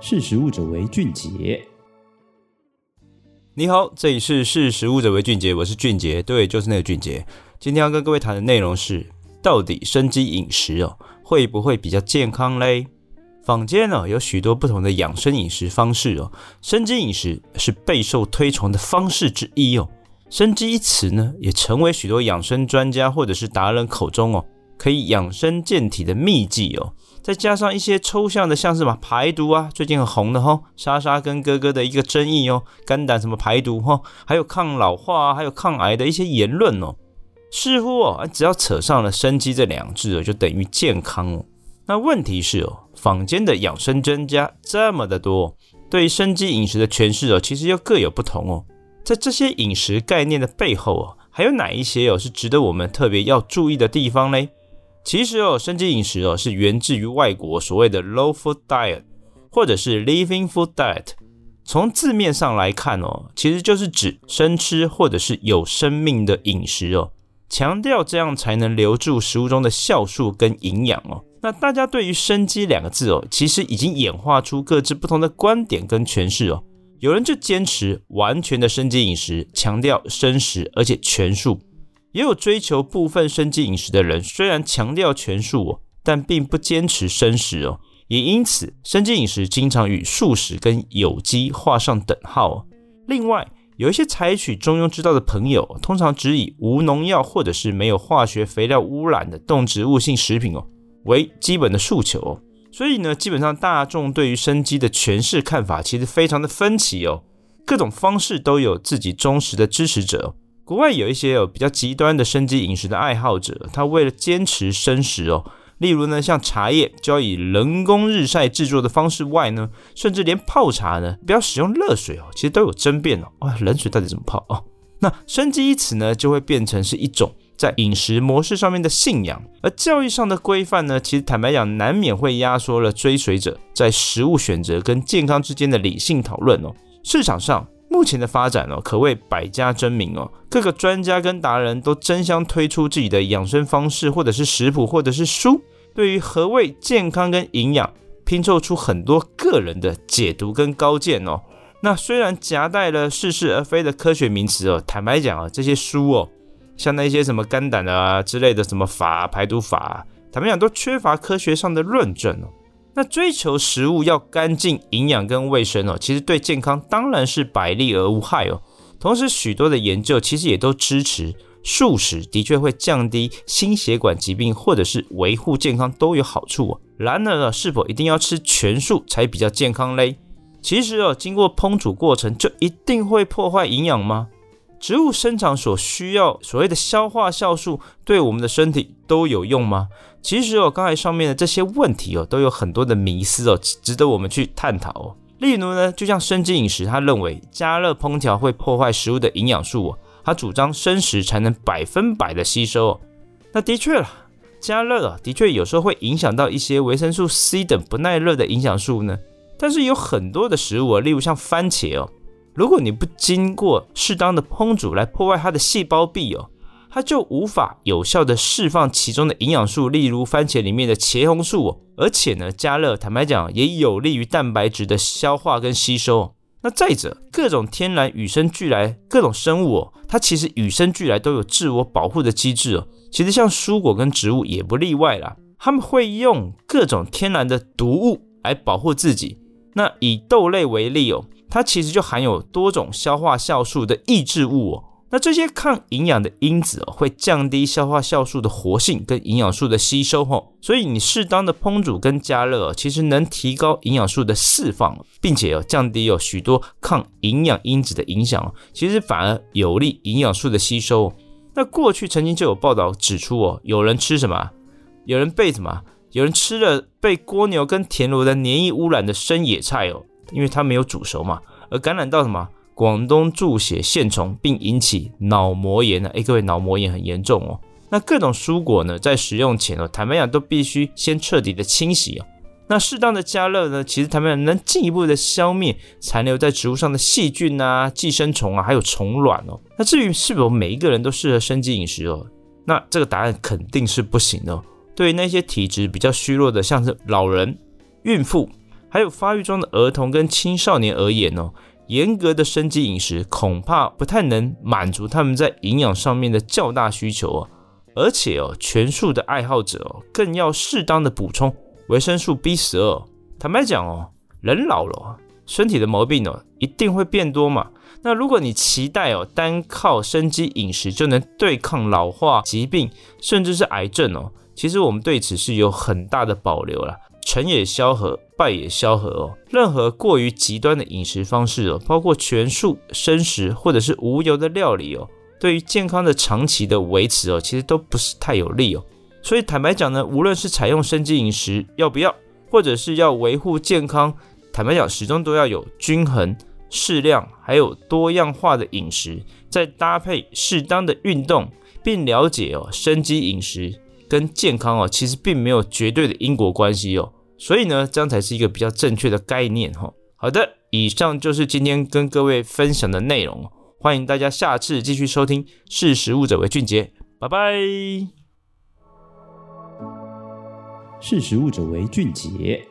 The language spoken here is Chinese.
识食物者为俊杰。你好，这里是识食物者为俊杰，我是俊杰，对，就是那个俊杰。今天要跟各位谈的内容是，到底生机饮食哦，会不会比较健康嘞？坊间呢有许多不同的养生饮食方式哦，生机饮食是备受推崇的方式之一哦。生机一词呢，也成为许多养生专家或者是达人口中哦，可以养生健体的秘籍哦。再加上一些抽象的，像是什么排毒啊，最近很红的哈，莎莎跟哥哥的一个争议哦，肝胆什么排毒哈，还有抗老化啊，还有抗癌的一些言论哦，似乎哦，只要扯上了生机这两字哦，就等于健康哦。那问题是哦，坊间的养生专家这么的多，对于生机饮食的诠释哦，其实又各有不同哦。在这些饮食概念的背后哦，还有哪一些哦是值得我们特别要注意的地方呢？其实哦，生机饮食哦是源自于外国所谓的 low food diet，或者是 living food diet。从字面上来看哦，其实就是指生吃或者是有生命的饮食哦，强调这样才能留住食物中的酵素跟营养哦。那大家对于生机两个字哦，其实已经演化出各自不同的观点跟诠释哦。有人就坚持完全的生机饮食，强调生食而且全素。也有追求部分生机饮食的人，虽然强调全素哦，但并不坚持生食哦。也因此，生机饮食经常与素食跟有机画上等号。另外，有一些采取中庸之道的朋友，通常只以无农药或者是没有化学肥料污染的动植物性食品哦为基本的诉求。所以呢，基本上大众对于生机的诠释看法其实非常的分歧哦。各种方式都有自己忠实的支持者。国外有一些有比较极端的生机饮食的爱好者，他为了坚持生食哦，例如呢，像茶叶就要以人工日晒制作的方式外呢，甚至连泡茶呢，不要使用热水哦，其实都有争辩哦。哇，冷水到底怎么泡哦？那生机一词呢，就会变成是一种在饮食模式上面的信仰，而教育上的规范呢，其实坦白讲，难免会压缩了追随者在食物选择跟健康之间的理性讨论哦。市场上。目前的发展哦，可谓百家争鸣哦。各个专家跟达人都争相推出自己的养生方式，或者是食谱，或者是书。对于何谓健康跟营养，拼凑出很多个人的解读跟高见哦。那虽然夹带了似是而非的科学名词哦，坦白讲啊，这些书哦，像那些什么肝胆啊之类的什么法排毒法，坦白讲都缺乏科学上的论证哦。那追求食物要干净、营养跟卫生哦，其实对健康当然是百利而无害哦。同时，许多的研究其实也都支持素食的确会降低心血管疾病或者是维护健康都有好处哦。然而呢，是否一定要吃全素才比较健康嘞？其实哦，经过烹煮过程就一定会破坏营养吗？植物生长所需要所谓的消化酵素，对我们的身体都有用吗？其实哦，刚才上面的这些问题哦，都有很多的迷思哦，值得我们去探讨哦。例如呢，就像生机饮食，他认为加热烹调会破坏食物的营养素哦，他主张生食才能百分百的吸收哦。那的确了，加热啊，的确有时候会影响到一些维生素 C 等不耐热的营养素呢。但是有很多的食物啊，例如像番茄哦。如果你不经过适当的烹煮来破坏它的细胞壁哦，它就无法有效的释放其中的营养素，例如番茄里面的茄红素哦。而且呢，加热坦白讲也有利于蛋白质的消化跟吸收。那再者，各种天然与生俱来各种生物哦，它其实与生俱来都有自我保护的机制哦。其实像蔬果跟植物也不例外啦，他们会用各种天然的毒物来保护自己。那以豆类为例哦。它其实就含有多种消化酵素的抑制物哦，那这些抗营养的因子哦，会降低消化酵素的活性跟营养素的吸收哦，所以你适当的烹煮跟加热，其实能提高营养素的释放，并且有降低有许多抗营养因子的影响，其实反而有利营养素的吸收。那过去曾经就有报道指出哦，有人吃什么？有人被什么？有人吃了被蜗牛跟田螺的黏液污染的生野菜哦。因为它没有煮熟嘛，而感染到什么广东注血线虫，并引起脑膜炎呢？哎，各位脑膜炎很严重哦。那各种蔬果呢，在食用前哦，坦白讲都必须先彻底的清洗哦。那适当的加热呢，其实坦白讲能进一步的消灭残留在植物上的细菌啊、寄生虫啊，还有虫卵哦。那至于是否每一个人都适合生机饮食哦，那这个答案肯定是不行的哦。对于那些体质比较虚弱的，像是老人、孕妇。还有发育中的儿童跟青少年而言哦，严格的生机饮食恐怕不太能满足他们在营养上面的较大需求哦。而且哦，全素的爱好者哦，更要适当的补充维生素 B 十二。坦白讲哦，人老了，身体的毛病哦，一定会变多嘛。那如果你期待哦，单靠生机饮食就能对抗老化疾病，甚至是癌症哦，其实我们对此是有很大的保留啦。成也萧何，败也萧何哦。任何过于极端的饮食方式哦，包括全素、生食或者是无油的料理哦，对于健康的长期的维持哦，其实都不是太有利哦。所以坦白讲呢，无论是采用生机饮食要不要，或者是要维护健康，坦白讲，始终都要有均衡。适量还有多样化的饮食，再搭配适当的运动，并了解哦，生机饮食跟健康哦，其实并没有绝对的因果关系哦。所以呢，这样才是一个比较正确的概念哈。好的，以上就是今天跟各位分享的内容，欢迎大家下次继续收听。识时务者为俊杰，拜拜。识时务者为俊杰。